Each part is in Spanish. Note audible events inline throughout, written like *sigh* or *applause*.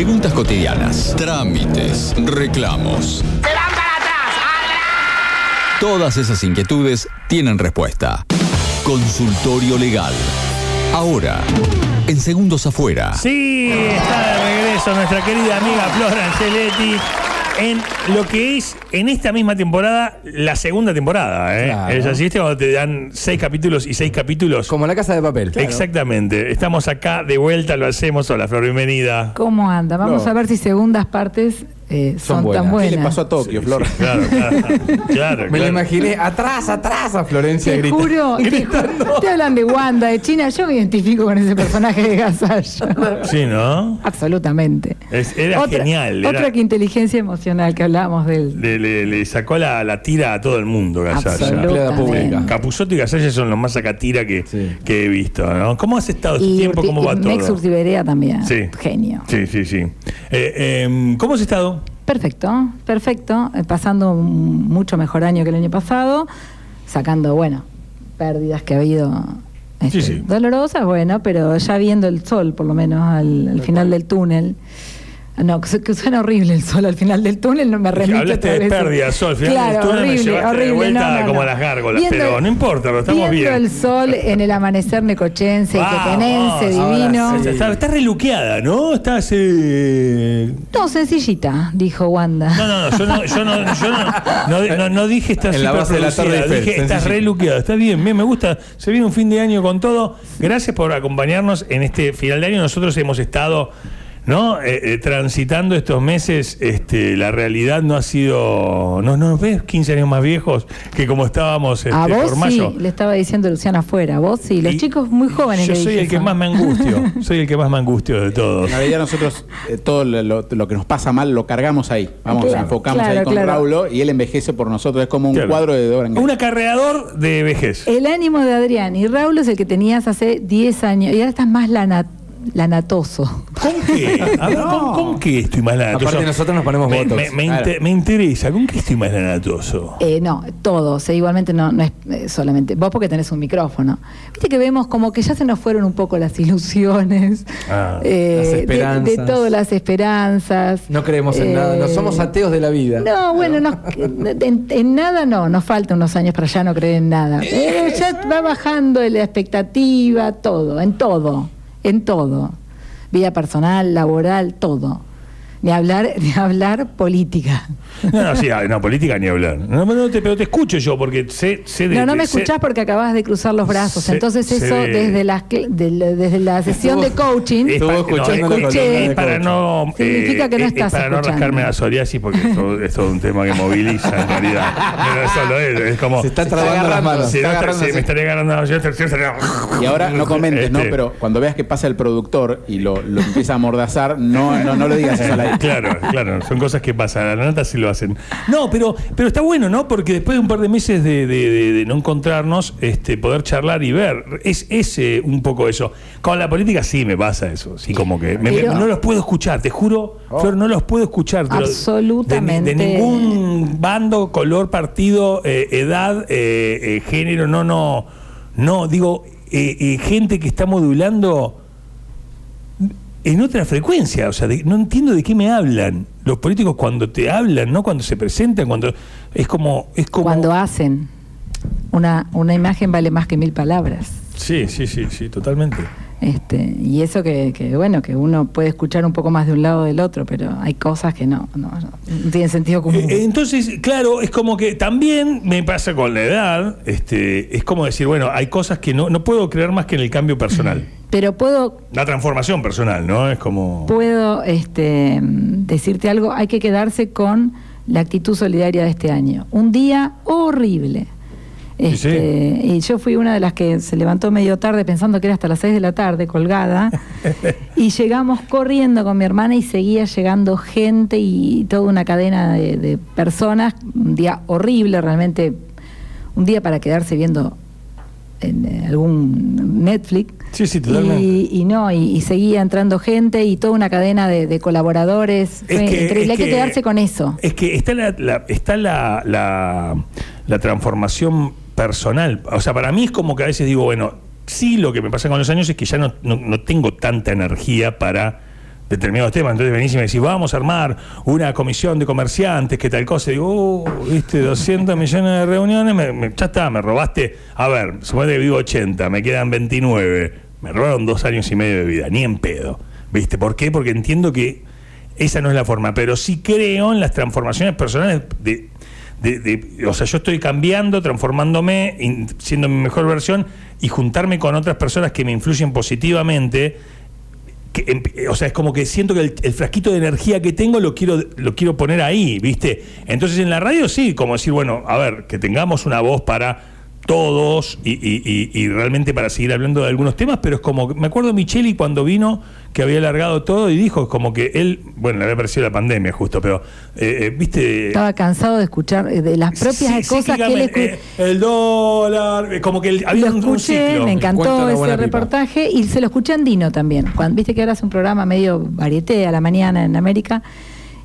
Preguntas cotidianas, trámites, reclamos. Todas esas inquietudes tienen respuesta. Consultorio Legal. Ahora, en segundos afuera. Sí, está de regreso nuestra querida amiga Flora Angeletti en lo que es, en esta misma temporada, la segunda temporada. ¿eh? Claro. Es así, ¿viste? Cuando te dan seis capítulos y seis capítulos. Como la casa de papel. Exactamente. Estamos acá de vuelta, lo hacemos. Hola, Flor, bienvenida. ¿Cómo anda? Vamos No. a ver si segundas partes eh, son, buenas. tan ¿Qué buenas. ¿Qué le pasó a Tokio, Flor? Claro, claro. *laughs* claro, Me lo claro. imaginé atrás, atrás a Florencia Te gritando. juro, te, hablan de Wanda, de China, yo me identifico con ese personaje de Gasalla. Sí, ¿no? Absolutamente. Es- era otra, genial. Otra que inteligencia emocional que hablábamos de él. le, le- le sacó la, la tira a todo el mundo, Gasalla. Pública. Capuzotto y Gasalla son los más sacatira que, Sí. que he visto, ¿no? ¿Cómo has estado este tiempo? ¿Cómo va y Mex todo? Urtiberea también. Sí. Genio. Sí, sí, sí. Eh, em, ¿Cómo has estado? Perfecto, perfecto. Eh, Pasando un mucho mejor año que el año pasado, sacando, bueno, pérdidas que ha habido este, Sí, sí. dolorosas, bueno, pero ya viendo el sol, por lo menos al, al final del túnel. No, que, su- que suena horrible el sol al final del túnel, no me remite Hablaste de pérdida, Sol. Al final claro, del túnel me horrible, llevaste de horrible. vuelta no, no, como no. las gárgolas, pero no importa, pero estamos viendo bien. el sol en el amanecer necochense y divino. sí. Está, está reluqueada, ¿no? Estás. eh, No, sencillita, dijo Wanda. No, no, no, yo no, yo no, yo no, no, *laughs* no- no dije estás En la base de la Eiffel, dije estás sencillito. reluqueada, está bien, bien, me gusta, se viene un fin de año con todo. Gracias por acompañarnos en este final de año. Nosotros hemos estado, ¿no? Eh, eh, transitando estos meses, este, la realidad no ha sido, no, no nos ves 15 años más viejos que como estábamos este, a vos por mayo. sí, le estaba diciendo Luciana afuera, vos sí, los Y chicos muy jóvenes. Yo soy el que eso. más me angustio, *laughs* soy el que más me angustio de todos. En realidad nosotros eh, todo lo, lo- lo que nos pasa mal lo cargamos ahí. Vamos, Claro, enfocamos claro, ahí con claro. Raulo y él envejece por nosotros. Es como un Claro. cuadro de Dorian Gray. Un acarreador de vejez. El ánimo de Adrián y Raúl es el que tenías hace 10 años y ahora estás más lana- lanatoso. ¿Con qué? *laughs* A ver, ¿con, con qué estoy más lanatoso? Aparte nosotros nos ponemos me, botox. me- me Claro. inter- me interesa, ¿con qué estoy más lanatoso? Eh, no, todos, eh, igualmente no, no es eh, solamente vos porque tenés un micrófono. Viste que vemos como que ya se nos fueron un poco las ilusiones, Ah, *laughs* eh, las de- de, esperanzas. todas las esperanzas. No creemos en nada, no somos ateos de la vida. No, bueno, no, en, en nada no, nos faltan unos años para ya no creer en nada. *laughs* Pero ya va bajando la expectativa, todo, en todo, en todo. Vida personal, laboral, todo. Ni hablar, ni hablar política. No, no, sí, ah, no, política ni hablar. No, no, te, pero te escucho yo porque sé, sé de. No, no me sé- escuchás porque acabas de cruzar los brazos. Se- Entonces se eso desde la, la, desde la sesión de coaching. Es para, escuchando no, la es- es para no. eh, Significa que no es- estás Es para no rascarme la psoriasis porque esto es todo un tema que moviliza en realidad. No es solo eso, es como. Se está Se trabando las manos. si está así. me estaría agarrando. yo estaría- estaría- Y ahora no comentes, ¿no? Este, Pero cuando veas que pasa el productor y lo, lo empieza a mordazar, no, no, no lo digas eso al aire. Claro, claro, son cosas que pasan. A la nata sí lo hacen. No, pero, pero está bueno, ¿no? Porque después de un par de meses de, de- de- de no encontrarnos, este, poder charlar y ver. Es, es eh, un poco eso. Con la política sí me pasa eso. Sí, como que me- me- Pero- no los puedo escuchar, te juro, Flor, no los puedo escuchar. Absolutamente. De, ni- de ningún bando, color, partido, eh, edad, eh, género, no, no. No, digo, gente que está modulando en otra frecuencia. O sea, de- no entiendo de qué me hablan. Los políticos cuando te hablan, ¿no? Cuando se presentan, cuando. Es como. Es como Cuando hacen. Una, una imagen vale más que mil palabras. Sí, sí, sí, sí, totalmente. Este, y eso que, que, bueno, que uno puede escuchar un poco más de un lado o del otro, pero hay cosas que no, no, no, tienen sentido común. Eh, entonces, claro, es como que también me pasa con la edad, este, es como decir, bueno, hay cosas que no, no puedo creer más que en el cambio personal. *laughs* pero puedo, La transformación personal, ¿no? Es como. puedo este, decirte algo, hay que quedarse con la actitud solidaria de este año. Un día horrible. Sí. Este, y yo fui una de las que se levantó medio tarde pensando que era hasta las 6 de la tarde colgada. *laughs* y llegamos corriendo con mi hermana y seguía llegando gente y toda una cadena de, de personas. Un día horrible, realmente. Un día para quedarse viendo en eh, algún Netflix. Sí, sí, totalmente. Y, y no, y, y seguía entrando gente y toda una cadena de, de colaboradores. Fue increíble, es hay que, quedarse con eso. Es que está la, la- está la, la, la transformación personal. O sea, para mí es como que a veces digo, bueno, sí lo que me pasa con los años es que ya no, no, tengo tanta energía para determinados temas. Entonces venís y me decís, vamos a armar una comisión de comerciantes, que tal cosa. Y digo, oh, viste, 200 millones de reuniones, me- ya está, me robaste. A ver, suponete que vivo 80, me quedan 29. Me robaron dos años y medio de vida, ni en pedo. ¿Viste? ¿Por qué? Porque entiendo que esa no es la forma, pero sí creo en las transformaciones personales de, de- de- o sea, yo estoy cambiando, transformándome, siendo mi mejor versión y juntarme con otras personas que me influyen positivamente. que em- o sea, es como que siento que el, el frasquito de energía que tengo lo quiero, lo quiero poner ahí, ¿viste? Entonces en la radio sí, como decir, bueno, a ver, que tengamos una voz para todos y, y- y- y realmente para seguir hablando de algunos temas, pero es como, me acuerdo Micheli cuando vino, que había alargado todo y dijo como que él, bueno, le había parecido la pandemia justo, pero, eh, eh, ¿viste? Estaba cansado de escuchar eh, de las propias Sí, cosas que él escuchó. eh, el dólar, como que el- había Lo un, un escuché, ciclo. me encantó ese pipa. reportaje y se lo escuché en Dino también. Cuando, Viste que ahora hace un programa medio varieté a la mañana en América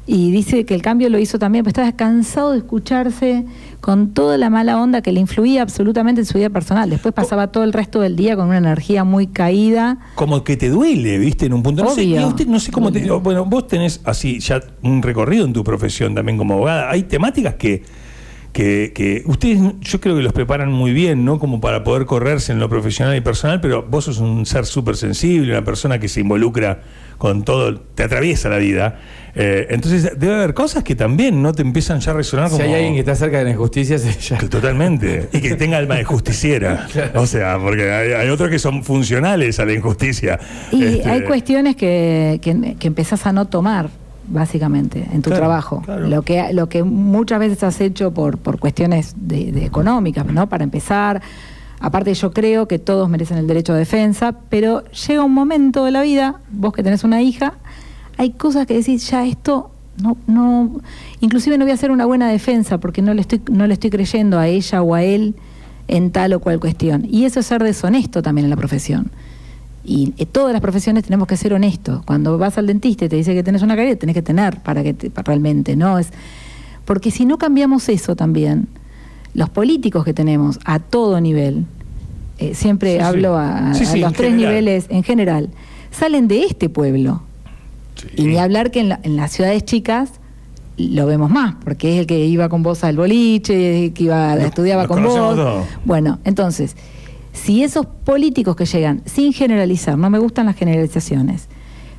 y dice que el cambio lo hizo también, porque estaba cansado de escucharse con toda la mala onda que le influía absolutamente en su vida personal. Después pasaba todo el resto del día con una energía muy caída. como que te duele, ¿viste? En un punto. No sé, Obvio. usted no sé cómo te. Bueno, vos tenés así ya un recorrido en tu profesión también como abogada. Hay temáticas que. Que, que ustedes, yo creo que los preparan muy bien, ¿no? Como para poder correrse en lo profesional y personal, pero vos sos un ser súper sensible, una persona que se involucra con todo, te atraviesa la vida. Eh, entonces, debe haber cosas que también no te empiezan ya a resonar Si como. hay alguien que está cerca de la injusticia, es ella. Que Totalmente. Y que tenga alma de justiciera. *laughs* O sea, porque hay, hay otros que son funcionales a la injusticia. Y Este, hay cuestiones que, que, que empezás a no tomar, básicamente, en tu Claro, trabajo. claro. Lo, que, lo que muchas veces has hecho por, por cuestiones de, de económicas, ¿no? Para empezar. Aparte, yo creo que todos merecen el derecho a defensa, pero llega un momento de la vida, vos que tenés una hija, hay cosas que decís, ya esto no, no, inclusive no voy a hacer una buena defensa porque no le estoy, no le estoy creyendo a ella o a él en tal o cual cuestión. Y eso es ser deshonesto también en la profesión. Y en todas las profesiones tenemos que ser honestos. Cuando vas al dentista y te dice que tenés una caries, tenés que tener para que te- para realmente, ¿no? Es, porque si no cambiamos eso también, los políticos que tenemos a todo nivel, eh, siempre Sí, sí. hablo a, Sí, a sí, los tres general. niveles en general, salen de este pueblo. Y ni hablar que en, la- en las ciudades chicas lo vemos más, porque es el que iba con vos al boliche, que iba, estudiaba con vos. Bueno, entonces, si esos políticos que llegan, sin generalizar, no me gustan las generalizaciones,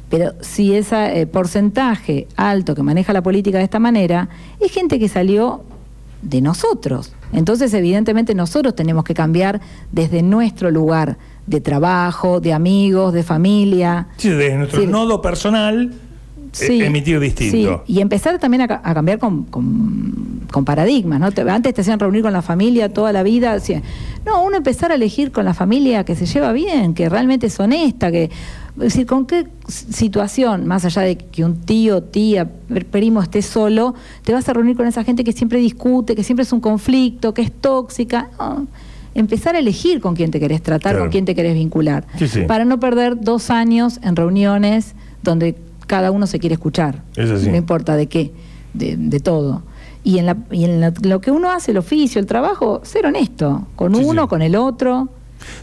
pero si ese eh, porcentaje alto que maneja la política de esta manera, es gente que salió de nosotros. Entonces, evidentemente, nosotros tenemos que cambiar desde nuestro lugar de trabajo, de amigos, de familia. Sí, desde nuestro Sí. nodo personal, Sí, eh, emitir distinto. sí, y empezar también a, ca- a cambiar con, con- con paradigmas, ¿no? Te- antes te hacían reunir con la familia toda la vida. no, uno empezar a elegir con la familia que se lleva bien, que realmente es honesta, que. Es decir, ¿con qué situación, más allá de que un tío, tía, primo esté solo, te vas a reunir con esa gente que siempre discute, que siempre es un conflicto, que es tóxica? No. Empezar a elegir con quién te querés tratar, Claro. con quién te querés vincular. Sí, sí. Para no perder dos años en reuniones donde cada uno se quiere escuchar. Es así. No importa de qué, de, de todo. Y en, la, y en la- lo que uno hace, el oficio, el trabajo, ser honesto, con Sí, uno, sí. con el otro.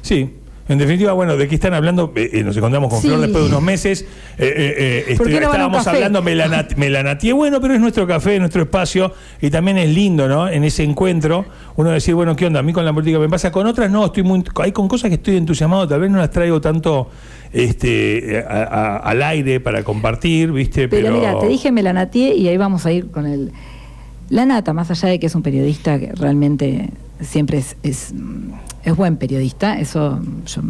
Sí. En definitiva, bueno, ¿de qué están hablando? Eh, eh, nos encontramos con Sí. Flor después de unos meses. Eh, eh, este, ¿Por qué no van a un estábamos hablando melanat melanatié. Bueno, pero es nuestro café, es nuestro espacio. Y también es lindo, ¿no? En ese encuentro, uno decir, bueno, ¿qué onda? A mí con la política me pasa. Con otras no, estoy muy. Hay con cosas que estoy entusiasmado, tal vez no las traigo tanto este a- a- al aire para compartir, ¿viste? Pero, Pero, mira, te dije Melanatié y ahí vamos a ir con el... La Nata, más allá de que es un periodista que realmente siempre es, es, es buen periodista, eso yo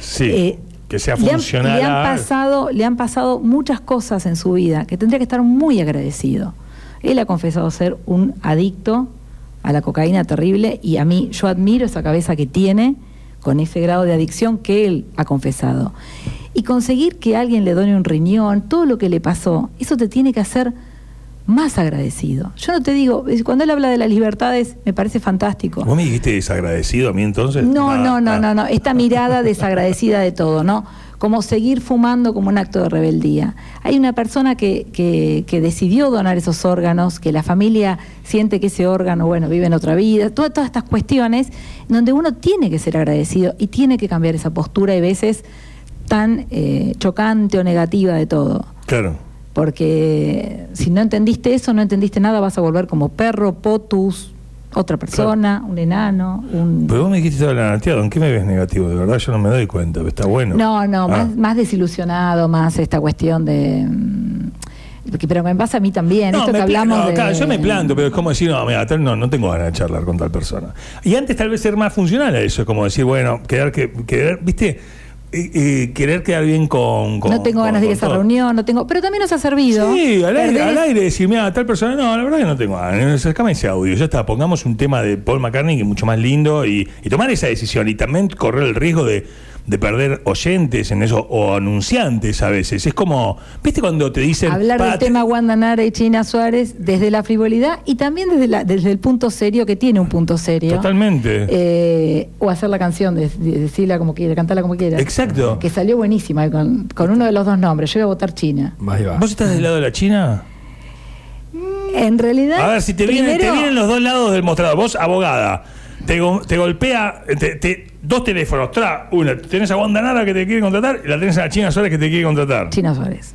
Sí. Eh, que sea le han- funcional. Le han, pasado, le han pasado muchas cosas en su vida que tendría que estar muy agradecido. Él ha confesado ser un adicto a la cocaína terrible y a mí yo admiro esa cabeza que tiene con ese grado de adicción que él ha confesado. Y conseguir que alguien le done un riñón, todo lo que le pasó, eso te tiene que hacer más agradecido. Yo no te digo, cuando él habla de las libertades, me parece fantástico. ¿Vos me dijiste desagradecido a mí entonces? No, Ah, no, no, ah. no, no. Esta mirada desagradecida de todo, ¿no? Como seguir fumando como un acto de rebeldía. Hay una persona que, que, que decidió donar esos órganos, que la familia siente que ese órgano, bueno, vive en otra vida, todas, todas estas cuestiones donde uno tiene que ser agradecido y tiene que cambiar esa postura y veces tan eh, chocante o negativa de todo. Claro. Porque si no entendiste eso, no entendiste nada, vas a volver como perro, potus, otra persona, un enano, un... Pero vos me dijiste la narrativa, ¿en qué me ves negativo? De verdad yo no me doy cuenta, pero está bueno. No, no, Ah. más, más desilusionado, más esta cuestión de... mm, porque- pero me pasa a mí también, No, esto que hablamos no, de... claro, yo me planto, pero es como decir, no, mira, tal- no, no tengo ganas de charlar con tal persona. Y antes tal vez ser más funcional a eso, es como decir, bueno, quedar que, querer, viste, Eh, querer quedar bien con, con- no tengo con- ganas de ir a esa todo. reunión, no tengo... Pero también nos ha servido. Sí, al aire, al aire decir, mira, tal persona, no, la verdad que no tengo ganas, sacame ese audio, ya está, pongamos un tema de Paul McCartney que es mucho más lindo y, y tomar esa decisión y también correr el riesgo de, de perder oyentes en eso o anunciantes a veces. Es como, ¿viste cuando te dicen... Hablar "Pa, del te- tema Wanda Nara y China Suárez desde la frivolidad y también desde, la- desde el punto serio, que tiene un punto serio. Totalmente. Eh, o hacer la canción, de, de- decirla como quiera, cantarla como quiera. Exacto. Que salió buenísima con, con uno de los dos nombres. Yo iba a votar China. Ahí va. ¿Vos estás del lado de la China? En realidad. A ver, si te vienen, te primero- vienen los dos lados del mostrador. Vos, abogada, te, te golpea te- te- dos teléfonos. Tra, una, tenés a Wanda Nara que te quiere contratar y la tenés a la China Suárez que te quiere contratar. China Suárez.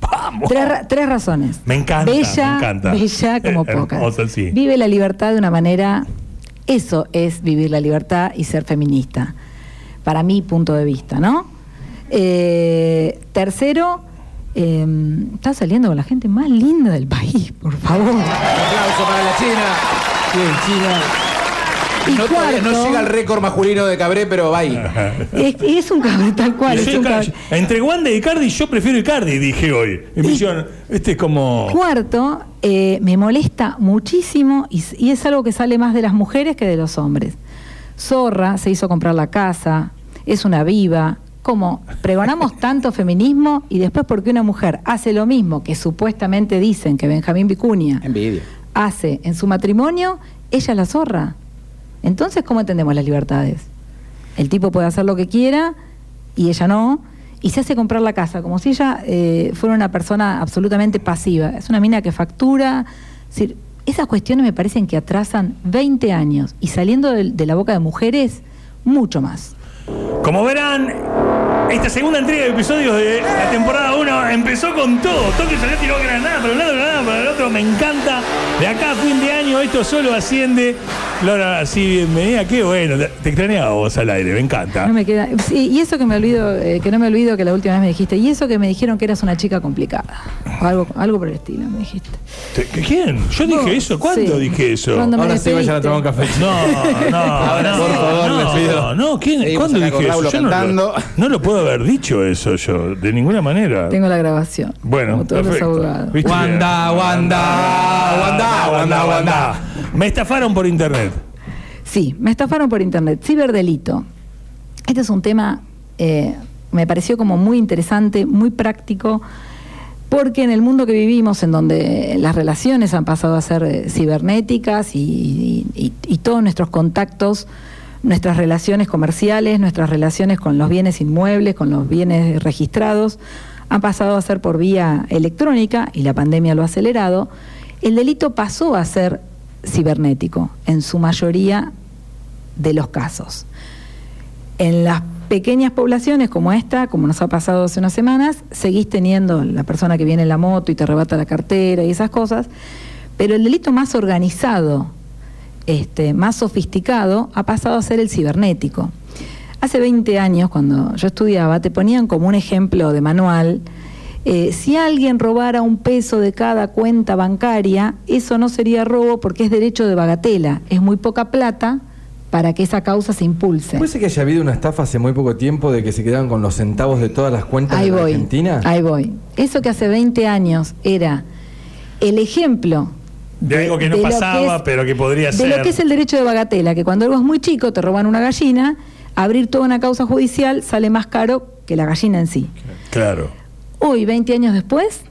¡Vamos! Tres, ra- tres razones. Me encanta, Bella, me encanta. bella como *laughs* Eh, pocas. hermosa, sí. Vive la libertad de una manera. Eso es vivir la libertad y ser feminista. Para mi punto de vista, ¿no? Eh, tercero, eh, está saliendo con la gente más linda del país, por favor. Un aplauso para la China. Bien, China. Y No, todavía no cuarto- llega al récord masculino de Cabré, pero va ahí. *laughs* Es, es un cabrón tal cual. Es un cabrón. entre Wanda y Icardi, yo prefiero Icardi, dije hoy. Y me Y- dijeron, este es como. Cuarto, eh, me molesta muchísimo y, es algo que sale más de las mujeres que de los hombres. Zorra se hizo comprar la casa, es una viva. Como pregonamos *laughs* tanto feminismo y después porque una mujer hace lo mismo que supuestamente dicen que Benjamín Vicuña Envidia. hace en su matrimonio, ella es la zorra. Entonces, ¿cómo entendemos las libertades? El tipo puede hacer lo que quiera y ella no, y se hace comprar la casa, como si ella eh, fuera una persona absolutamente pasiva. Es una mina que factura. Es decir, esas cuestiones me parecen que atrasan 20 años y saliendo de, la boca de mujeres, mucho más. Como verán, esta segunda entrega de episodios de la temporada 1 empezó con todo. Toque salió, tiró granada para un lado, granada para el otro. Me encanta. De acá a fin de año esto solo asciende. Laura, sí, bienvenida. Qué bueno. Te, extrañaba vos al aire, me encanta. No me queda, sí, y eso que me olvido, eh, que no me olvido que la última vez me dijiste, y eso que me dijeron que eras una chica complicada. O algo, algo por el estilo, me dijiste. Te- ¿Quién? ¿Yo dije eso? ¿Cuándo sí. dije eso? Cuando me Ahora sí vayan a tomar un café. No, no, Ahora, *laughs* no, por favor, no, les pido. no, no, ¿quién? Seguimos ¿Cuándo dije eso? Yo no lo, cantando. no lo puedo haber dicho eso yo, de ninguna manera. Tengo la grabación. Bueno, como todos perfecto. los. Wanda, Wanda, Wanda, Wanda, Wanda. Me estafaron por internet. Sí, me estafaron por internet. Ciberdelito. Este es un tema, eh, me pareció como muy interesante, muy práctico, porque en el mundo que vivimos, en donde las relaciones han pasado a ser eh, cibernéticas y, todos nuestros contactos, nuestras relaciones comerciales, nuestras relaciones con los bienes inmuebles, con los bienes registrados, han pasado a ser por vía electrónica y la pandemia lo ha acelerado, el delito pasó a ser cibernético en su mayoría de los casos. En las pequeñas poblaciones como esta, como nos ha pasado hace unas semanas, seguís teniendo la persona que viene en la moto y te arrebata la cartera y esas cosas, pero el delito más organizado, este, más sofisticado, ha pasado a ser el cibernético. Hace 20 años, cuando yo estudiaba, te ponían como un ejemplo de manual, eh, si alguien robara un peso de cada cuenta bancaria, eso no sería robo porque es derecho de bagatela, es muy poca plata para que esa causa se impulse. ¿Puede ser que haya habido una estafa hace muy poco tiempo de que se quedaron con los centavos de todas las cuentas Ahí de la voy. Argentina? Ahí voy. Eso que hace 20 años era el ejemplo De algo que no de pasaba, es- pero que podría de ser. lo que es el derecho de bagatela, que cuando algo es muy chico te roban una gallina, abrir toda una causa judicial sale más caro que la gallina en sí. Claro. Hoy, 20 años después,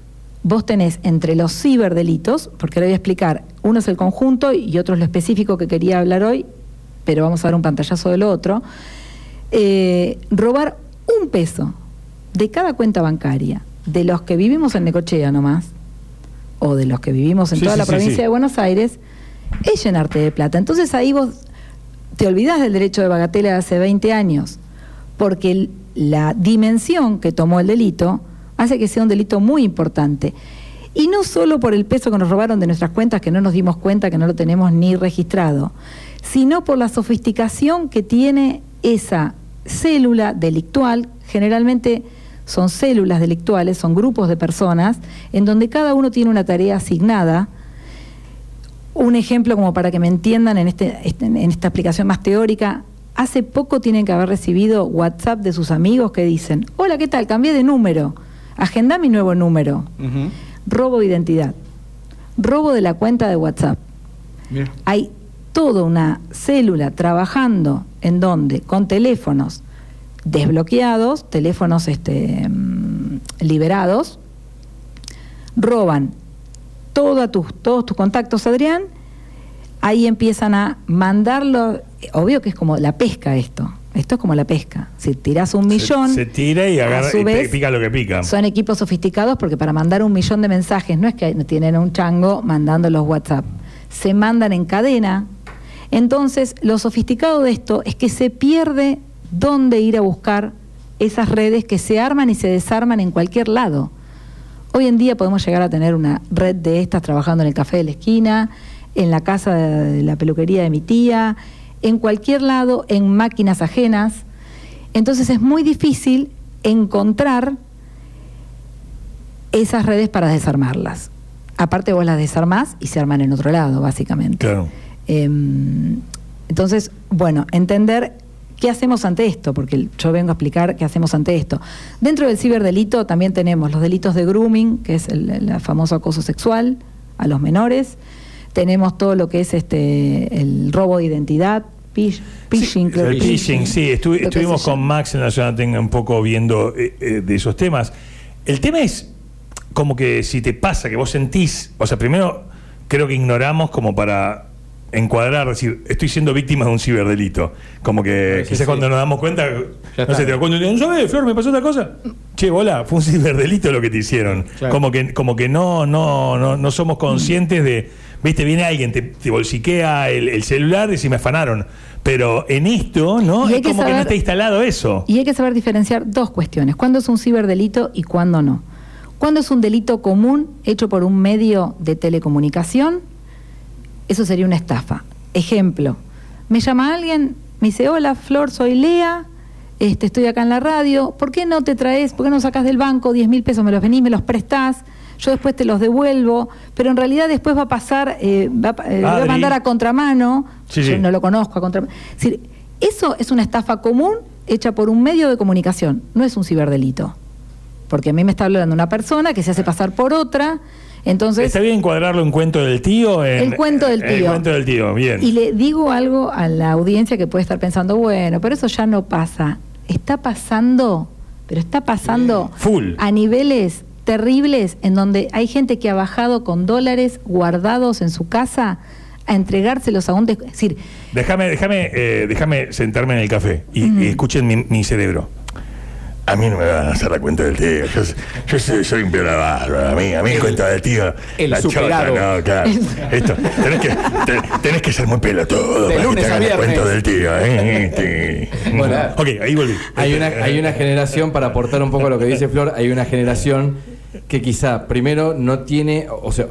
vos tenés entre los ciberdelitos, porque ahora voy a explicar, uno es el conjunto y otro es lo específico que quería hablar hoy, pero vamos a dar un pantallazo de lo otro, eh, robar un peso de cada cuenta bancaria, de los que vivimos en Necochea nomás, o de los que vivimos en Sí, toda sí, la sí, provincia de Buenos Aires, es llenarte de plata. Entonces ahí vos te olvidás del derecho de bagatela de hace 20 años, porque la dimensión que tomó el delito hace que sea un delito muy importante. Y no solo por el peso que nos robaron de nuestras cuentas, que no nos dimos cuenta que no lo tenemos ni registrado, sino por la sofisticación que tiene esa célula delictual, generalmente son células delictuales, son grupos de personas, en donde cada uno tiene una tarea asignada. Un ejemplo como para que me entiendan en, este, este en esta aplicación más teórica, hace poco tienen que haber recibido WhatsApp de sus amigos que dicen, hola, ¿qué tal? Cambié de número, agenda mi nuevo número. Robo de identidad, robo de la cuenta de WhatsApp. Hay toda una célula trabajando en donde con teléfonos desbloqueados, teléfonos este, mm, liberados, roban toda tus, todos tus contactos, Adrián, ahí empiezan a mandarlo, obvio que es como la pesca esto, esto es como la pesca. Si tiras un millón. Se, tira y agarra y pica lo que pica. Son equipos sofisticados porque para mandar un millón de mensajes no es que tienen un chango mandando los WhatsApp. Se mandan en cadena. Entonces, lo sofisticado de esto es que se pierde dónde ir a buscar esas redes que se arman y se desarman en cualquier lado. Hoy en día podemos llegar a tener una red de estas trabajando en el café de la esquina, en la casa de la peluquería de mi tía, en cualquier lado, en máquinas ajenas. Entonces es muy difícil encontrar esas redes para desarmarlas. Aparte vos las desarmás y se arman en otro lado, básicamente. Claro. Em, entonces, bueno, entender qué hacemos ante esto, porque yo vengo a explicar qué hacemos ante esto. Dentro del ciberdelito también tenemos los delitos de grooming, que es el, el famoso acoso sexual a los menores, tenemos todo lo que es este el robo de identidad, phishing, sí, El phishing, sí, estuvimos con Max en la zona tenga un poco viendo eh, eh, de esos temas. El tema es como que si te pasa que vos sentís, o sea, primero creo que ignoramos como para encuadrar, decir, estoy siendo víctima de un ciberdelito. Como que quizás cuando nos damos cuenta, no sé, te das cuenta, no sabes, Flor, me pasó otra cosa. Che, bola, fue un ciberdelito lo que te hicieron. Como que, como que no, no, no, no somos conscientes de Viste, viene alguien, te, bolsiquea el, celular y si me afanaron. Pero en esto, ¿no? Es como que no está instalado eso. Y hay que saber diferenciar dos cuestiones. ¿Cuándo es un ciberdelito y cuándo no? ¿Cuándo es un delito común hecho por un medio de telecomunicación? Eso sería una estafa. Ejemplo, me llama alguien, me dice, hola Flor, soy Lea, este, estoy acá en la radio, ¿por qué no te traes, por qué no sacas del banco 10 mil pesos, me los venís, me los prestás? Yo después te los devuelvo, pero en realidad después va a pasar, eh, va, eh, a mandar a contramano, yo no lo conozco a contramano. Es decir, eso es una estafa común hecha por un medio de comunicación, no es un ciberdelito. Porque a mí me está hablando una persona que se hace pasar por otra. Entonces, ¿Está bien encuadrarlo en cuento del tío? el cuento del tío. El cuento del tío, bien. Y le digo algo a la audiencia que puede estar pensando, bueno, pero eso ya no pasa. Está pasando, pero está pasando Full. a niveles terribles en donde hay gente que ha bajado con dólares guardados en su casa a entregárselos a un... Es decir... Déjame, déjame, eh, déjame sentarme en el café y, escuchen mi, cerebro. A mí no me van a hacer la cuenta del tío. Yo, soy, un piola A mí, a mí cuenta del tío. El la superado. no, claro. Esto, tenés que, tenés que ser muy pelotudo de para lunes que te la cuenta del tío. ¿eh? *laughs* Bueno, ok, ahí volví. Hay una, hay una generación, para aportar un poco lo que dice Flor, hay una generación que quizá primero no tiene, o sea,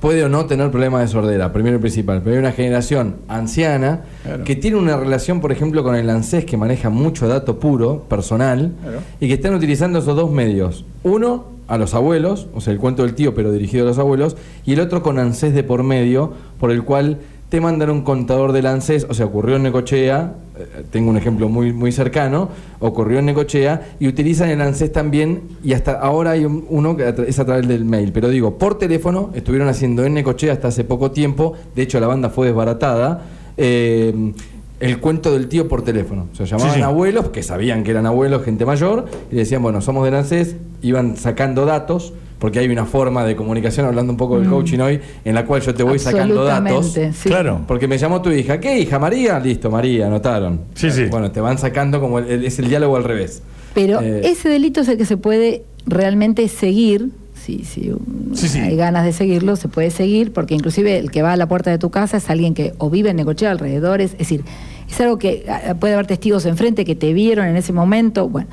puede o no tener problemas de sordera, primero y principal, pero hay una generación anciana que tiene una relación, por ejemplo, con el ANSES que maneja mucho dato puro, personal, y que están utilizando esos dos medios. Uno, a los abuelos, o sea, el cuento del tío, pero dirigido a los abuelos, y el otro con ANSES de por medio, por el cual te mandan un contador del ANSES, o sea, ocurrió en Necochea, eh, tengo un ejemplo muy, muy cercano, ocurrió en Necochea, y utilizan el ANSES también, y hasta ahora hay uno que es a través del mail, pero digo, por teléfono, estuvieron haciendo en Necochea hasta hace poco tiempo, de hecho la banda fue desbaratada, eh, el cuento del tío por teléfono. O sea, llamaban abuelos, que sabían que eran abuelos, gente mayor, y decían, bueno, somos del ANSES, iban sacando datos, porque hay una forma de comunicación, hablando un poco del mm. coaching hoy, en la cual yo te voy sacando datos. Claro. Porque me llamó tu hija. ¿Qué hija? María. Listo, María, anotaron. Sí, sí. Bueno, te van sacando como es el diálogo al revés. Pero eh, ese delito es el que se puede realmente seguir. Si, si hay ganas de seguirlo, se puede seguir, porque inclusive el que va a la puerta de tu casa es alguien que o vive en Necochea alrededores. Es decir, es algo que ah, puede haber testigos enfrente que te vieron en ese momento. Bueno,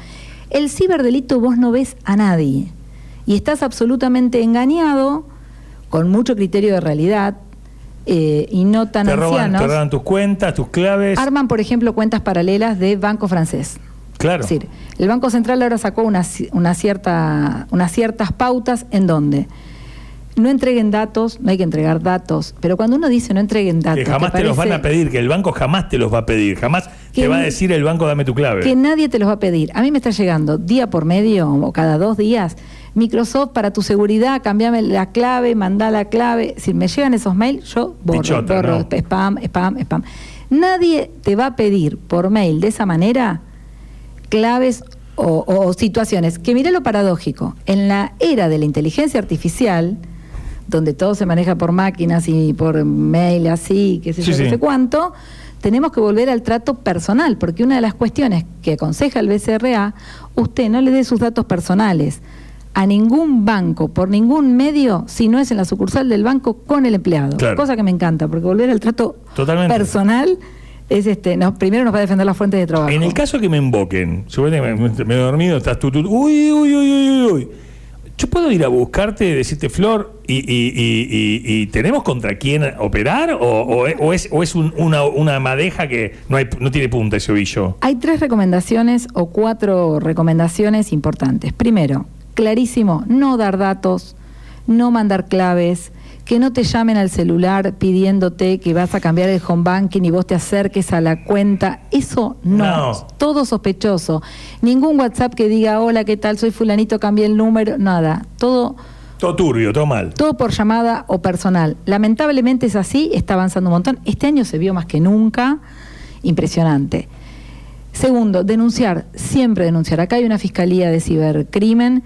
el ciberdelito vos no ves a nadie y estás absolutamente engañado con mucho criterio de realidad eh, y no tan Te roban, ancianos. te roban tus cuentas, tus claves. Arman, por ejemplo, cuentas paralelas de banco francés. Claro. Es decir, el Banco Central ahora sacó una, una cierta, unas ciertas pautas en donde no entreguen datos, no hay que entregar datos, pero cuando uno dice no entreguen datos, que jamás te, los van a pedir, que el banco jamás te los va a pedir, jamás Que te va a decir el banco dame tu clave. que nadie te los va a pedir. A mí me está llegando día por medio o cada dos días, Microsoft para tu seguridad, cambiame la clave, mandá la clave. Si me llegan esos mails, yo borro, Pichota, borro, ¿no? spam, spam, spam. Nadie te va a pedir por mail de esa manera claves o, o situaciones. Que mire lo paradójico. En la era de la inteligencia artificial, donde todo se maneja por máquinas y por mail así, qué sé Sí, yo, sí. qué sé cuánto, tenemos que volver al trato personal, porque una de las cuestiones que aconseja el BCRA, usted no le dé sus datos personales a ningún banco, por ningún medio, si no es en la sucursal del banco con el empleado. Claro. Cosa que me encanta, porque volver al trato Totalmente. personal es este, no, primero nos va a defender las fuentes de trabajo. En el caso que me invoquen, suponete que me, me he dormido, estás tú, tú, uy, uy, uy, uy, uy. Yo puedo ir a buscarte, decirte, Flor, y, y- tenemos contra quién operar, o, o es- o es, o es un- una, una madeja que no, hay, no tiene punta ese ovillo. Hay tres recomendaciones o cuatro recomendaciones importantes. Primero, clarísimo, no dar datos, no mandar claves, que no te llamen al celular pidiéndote que vas a cambiar el home banking y vos te acerques a la cuenta. Eso no. No. Todo sospechoso. Ningún WhatsApp que diga, hola, ¿qué tal? Soy fulanito, cambié el número. Nada. Todo... Todo turbio, todo mal. Todo por llamada o personal. Lamentablemente es así, está avanzando un montón. Este año se vio más que nunca. Impresionante. Segundo, denunciar, siempre denunciar. Acá hay una fiscalía de cibercrimen.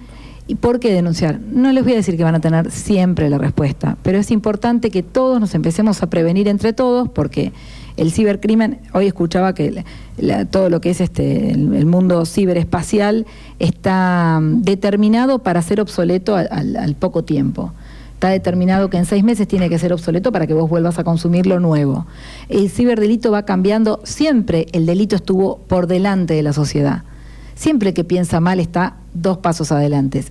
¿Y por qué denunciar? No les voy a decir que van a tener siempre la respuesta, pero es importante que todos nos empecemos a prevenir entre todos porque el cibercrimen, hoy escuchaba que todo lo que es este el, mundo ciberespacial está mm, determinado para ser obsoleto al poco tiempo. Está determinado que en seis meses tiene que ser obsoleto para que vos vuelvas a consumir lo nuevo. El ciberdelito va cambiando, siempre el delito estuvo por delante de la sociedad. Siempre que piensa mal está dos pasos adelante.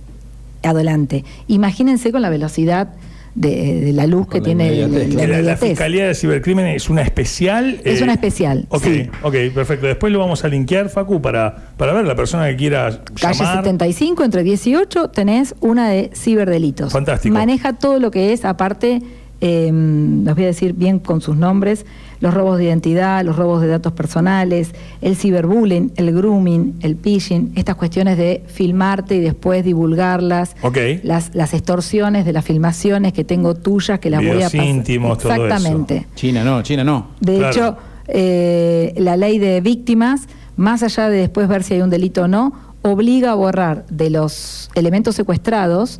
Adelante. Imagínense con la velocidad de, de la luz Con que la tiene la La, la. Fiscalía de Cibercrimen es una especial. Es eh, una especial, Ok, sí. ok, perfecto. Después lo vamos a linkear, Facu, para, para ver la persona que quiera Calle llamar. 75, entre 18, tenés una de ciberdelitos. Fantástico. Maneja todo lo que es, aparte, eh, los voy a decir bien con sus nombres, los robos de identidad, los robos de datos personales, el ciberbullying, el grooming, el phishing, estas cuestiones de filmarte y después divulgarlas, las, las extorsiones de las filmaciones que tengo tuyas, que las voy a pasar. íntimos, todo eso. Exactamente. China no, China no. De Claro. hecho, eh, la ley de víctimas, más allá de después ver si hay un delito o no, obliga a borrar de los elementos secuestrados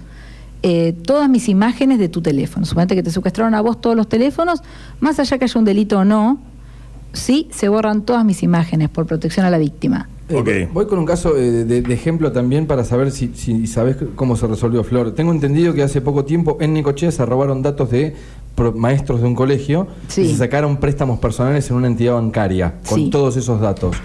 eh, todas mis imágenes de tu teléfono. Suponete que te secuestraron a vos todos los teléfonos, más allá que haya un delito o no, sí se borran todas mis imágenes por protección a la víctima. Eh, Ok. Voy con un caso eh, de, de ejemplo también para saber si, si sabes cómo se resolvió Flor. Tengo entendido que hace poco tiempo en Necochea se robaron datos de pro- maestros de un colegio Sí. y se sacaron préstamos personales en una entidad bancaria con Sí. todos esos datos.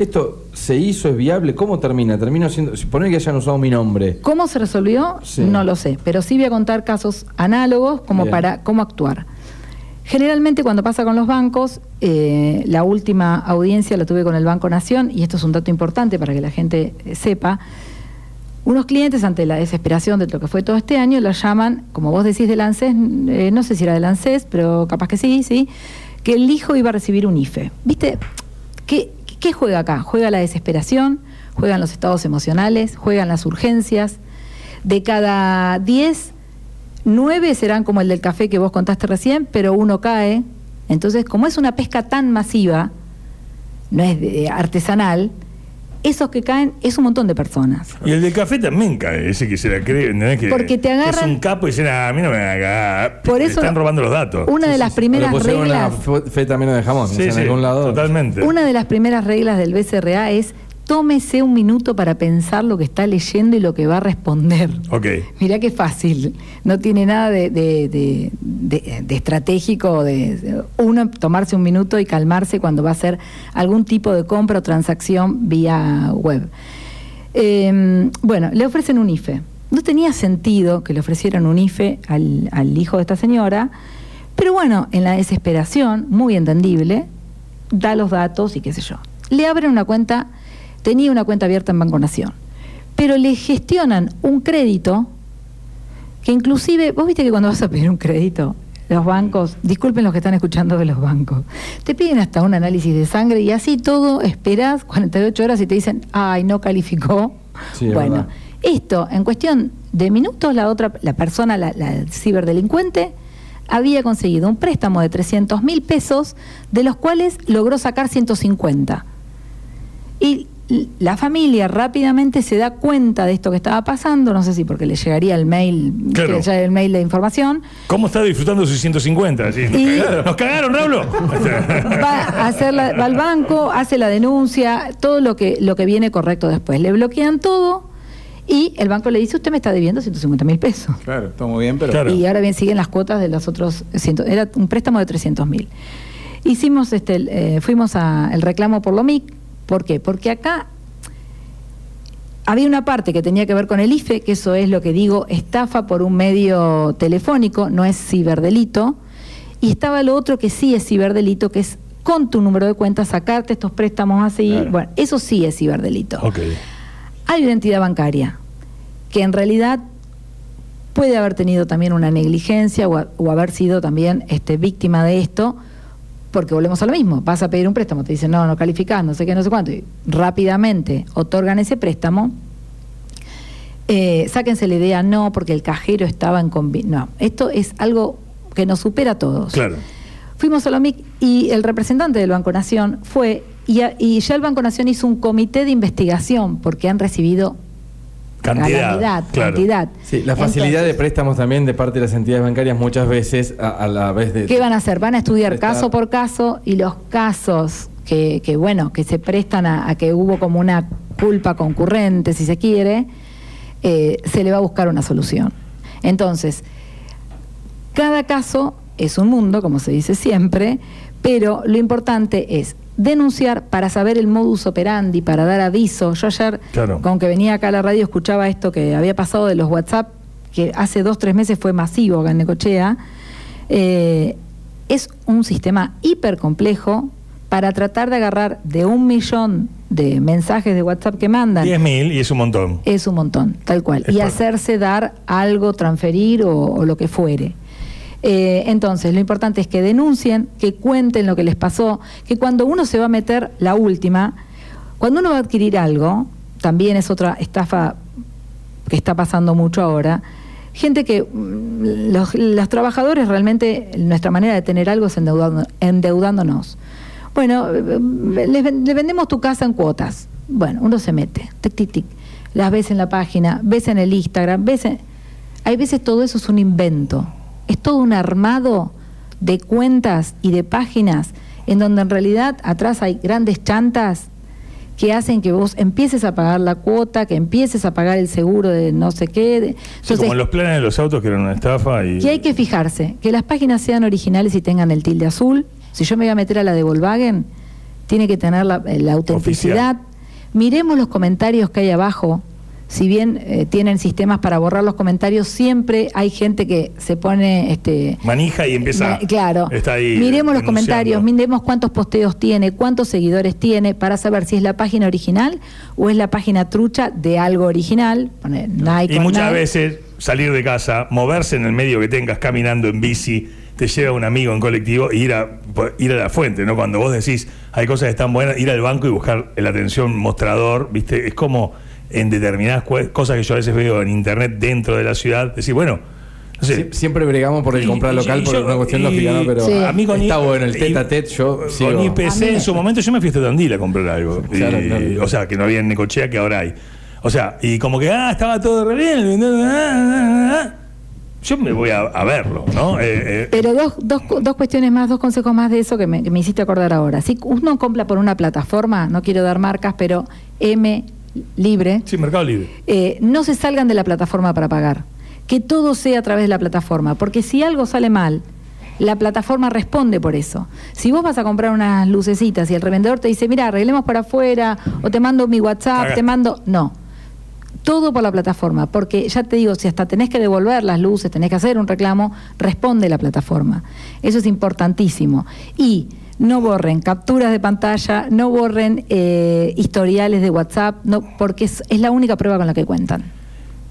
¿Esto se hizo? ¿Es viable? ¿Cómo termina? Termina siendo. Si poner que hayan usado mi nombre. ¿Cómo se resolvió? Sí. No lo sé, pero sí voy a contar casos análogos como Bien. para cómo actuar. Generalmente cuando pasa con los bancos, eh, la última audiencia la tuve con el Banco Nación, y esto es un dato importante para que la gente eh, sepa, unos clientes ante la desesperación de lo que fue todo este año, lo llaman, como vos decís, del ANSES, eh, no sé si era del ANSES, pero capaz que sí, sí, que el hijo iba a recibir un IFE. ¿Viste? ¿Qué, qué juega acá? Juega la desesperación, juegan los estados emocionales, juegan las urgencias. De cada 10, 9 serán como el del café que vos contaste recién, pero uno cae. Entonces, como es una pesca tan masiva, no es de- artesanal, esos que caen es un montón de personas. Y el del café también cae, ese que se la cree, ¿entendés? Que Porque te agarran- Es un capo y dicen, "Ah, a mí no me haga. Por Le eso- están robando los datos. Una de las primeras pusieron reglas... una fe- feta menos de jamón. Sí, en sí, algún lado. totalmente. Una de las primeras reglas del BCRA es tómese un minuto para pensar lo que está leyendo y lo que va a responder. Ok. Mirá qué fácil. No tiene nada de, de- de- estratégico de, de uno tomarse un minuto y calmarse cuando va a hacer algún tipo de compra o transacción vía web. Eh, bueno, le ofrecen un IFE. No tenía sentido que le ofrecieran un IFE al, al hijo de esta señora, pero bueno, en la desesperación, muy entendible, da los datos y qué sé yo. Le abren una cuenta, tenía una cuenta abierta en Banco Nación, pero le gestionan un crédito que inclusive, vos viste que cuando vas a pedir un crédito, los bancos, disculpen los que están escuchando de los bancos, te piden hasta un análisis de sangre y así todo esperas 48 horas y te dicen, ay, no calificó. Sí, bueno, esto en cuestión de minutos la otra, la persona, la, la ciberdelincuente, había conseguido un préstamo de 300 mil pesos, de los cuales logró sacar 150. Y la familia rápidamente se da cuenta de esto que estaba pasando, no sé si porque le llegaría el mail, Claro. el mail de información, ¿Cómo está disfrutando sus 150? Sí, nos, Y- cagaron. ¿Nos cagaron, Raulo? *laughs* va, a hacer la- va al banco, hace la denuncia, todo lo que, lo que viene correcto después. Le bloquean todo y el banco le dice, usted me está debiendo 150 mil pesos. Claro, está muy bien, pero. Claro. Y ahora bien siguen las cuotas de los otros, ciento- era un préstamo de 300 mil. Hicimos este, eh, fuimos al reclamo por lo MIC, ¿por qué? Porque acá había una parte que tenía que ver con el IFE, que eso es lo que digo, estafa por un medio telefónico, no es ciberdelito, y estaba lo otro que sí es ciberdelito, que es con tu número de cuenta sacarte estos préstamos así, Claro. bueno, eso sí es ciberdelito. ok. Hay una entidad bancaria que en realidad puede haber tenido también una negligencia o, a- o haber sido también este, víctima de esto, porque volvemos a lo mismo, vas a pedir un préstamo, te dicen, no, no calificás, no sé qué, no sé cuánto, y rápidamente otorgan ese préstamo, eh, sáquense la idea, no, porque el cajero estaba en... No, esto es algo que nos supera a todos. Claro. Fuimos a la MIC y el representante del Banco Nación fue, y, a- y ya el Banco Nación hizo un comité de investigación porque han recibido Cantidad. calamidad, claro. cantidad. Sí, la facilidad de préstamos también de parte de las entidades bancarias muchas veces a, a la vez de... ¿Qué van a hacer? Van a estudiar Prestar. caso por caso y los casos que, que, bueno, que se prestan a, a que hubo como una culpa concurrente, si se quiere, eh, se le va a buscar una solución. Entonces, cada caso es un mundo, como se dice siempre, pero lo importante es denunciar para saber el modus operandi, para dar aviso. Yo ayer, Claro. con que venía acá a la radio, escuchaba esto que había pasado de los WhatsApp, que hace dos, tres meses fue masivo acá en Necochea. Eh, es un sistema hiper complejo para tratar de agarrar de un millón de mensajes de WhatsApp que mandan. 10.000 y es un montón. Es un montón, tal cual. Es y hacerse dar algo, transferir o, o lo que fuere. Eh, entonces, lo importante es que denuncien, que cuenten lo que les pasó, que cuando uno se va a meter, la última, cuando uno va a adquirir algo, también es otra estafa que está pasando mucho ahora, gente que mm, los, trabajadores realmente, nuestra manera de tener algo es endeudando- endeudándonos. Bueno, eh, le, ven- le vendemos tu casa en cuotas. Bueno, uno se mete, tic, tic, tic. Las ves en la página, ves en el Instagram, ves en... Hay veces todo eso es un invento. Es todo un armado de cuentas y de páginas en donde en realidad atrás hay grandes chantas que hacen que vos empieces a pagar la cuota, que empieces a pagar el seguro de no sé qué. Sí, como los planes de los autos que eran una estafa y... que hay que fijarse, que las páginas sean originales y tengan el tilde azul. Si yo me voy a meter a la de Volkswagen, tiene que tener la, eh, la autenticidad. Miremos los comentarios que hay abajo. Si bien eh, tienen sistemas para borrar los comentarios, siempre hay gente que se pone este, Manija y empieza... Ma- Claro. Está ahí Miremos los comentarios, miremos cuántos posteos tiene, cuántos seguidores tiene, para saber si es la página original o es la página trucha de algo original. Pone Nike Y muchas Nike. veces salir de casa, moverse en el medio que tengas, caminando en bici, te lleva un amigo en colectivo e ir a, ir a la fuente, ¿no? Cuando vos decís, hay cosas que están buenas, ir al banco y buscar la atención mostrador, ¿viste? Es como en determinadas cosas que yo a veces veo en internet dentro de la ciudad, decir, bueno, no sé, Sie- Siempre bregamos por el Y- comprar local y por yo- una cuestión y- lógica, ¿no? Pero Sí. a mí con está bueno el tete a tete, yo con sigo. IPC A mí- en su momento yo me fui hasta Tandil a comprar algo. *laughs* Claro, Y- claro. O sea, que no había en Necochea que ahora hay. O sea, y como que, ah, estaba todo re bien. ah, ah, ah, ah. yo me voy a, a verlo, ¿no? Eh, eh, Pero dos, dos, dos cuestiones más, dos consejos más de eso que me, que me hiciste acordar ahora. Si uno compra por una plataforma, no quiero dar marcas, pero M libre, sí, Mercado Libre. eh, no se salgan de la plataforma para pagar. Que todo sea a través de la plataforma, porque si algo sale mal, la plataforma responde por eso. Si vos vas a comprar unas lucecitas y el revendedor te dice, mira, arreglemos por afuera, o te mando mi WhatsApp, te mando... No. Todo por la plataforma, porque ya te digo, si hasta tenés que devolver las luces, tenés que hacer un reclamo, responde la plataforma. Eso es importantísimo. Y no borren capturas de pantalla, no borren eh, historiales de WhatsApp, no, porque es, es la única prueba con la que cuentan.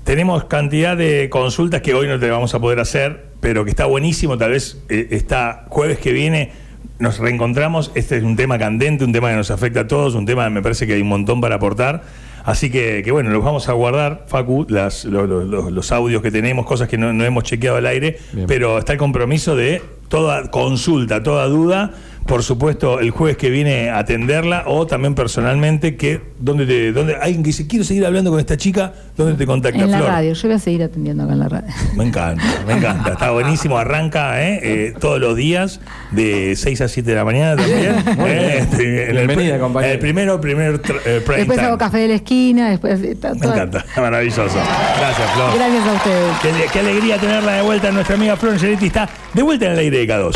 Tenemos cantidad de consultas que hoy no te vamos a poder hacer, pero que está buenísimo. Tal vez eh, está jueves que viene nos reencontramos. Este es un tema candente, un tema que nos afecta a todos, un tema que me parece que hay un montón para aportar. Así que, que bueno, los vamos a guardar, Facu, las- los audios que tenemos, cosas que no, no hemos chequeado al aire, Bien. pero está el compromiso de toda consulta, toda duda. Por supuesto, el jueves que viene a atenderla o también personalmente, que donde te, donde alguien que dice, quiero seguir hablando con esta chica, ¿dónde te contacta En la Flor? radio, yo voy a seguir atendiendo acá en la radio. Me encanta, me encanta. Está buenísimo. Arranca ¿eh? Eh, todos los días de 6 a 7 de la mañana también. Eh, este, en el, Bienvenida, compañero. el primero, primer eh, Después time. hago café de la esquina, después... está Me toda- encanta, *laughs* maravilloso. Gracias, Flor. Gracias a ustedes. Qué, qué alegría tenerla de vuelta. Nuestra amiga Flor Angeletti está de vuelta en el aire de K2.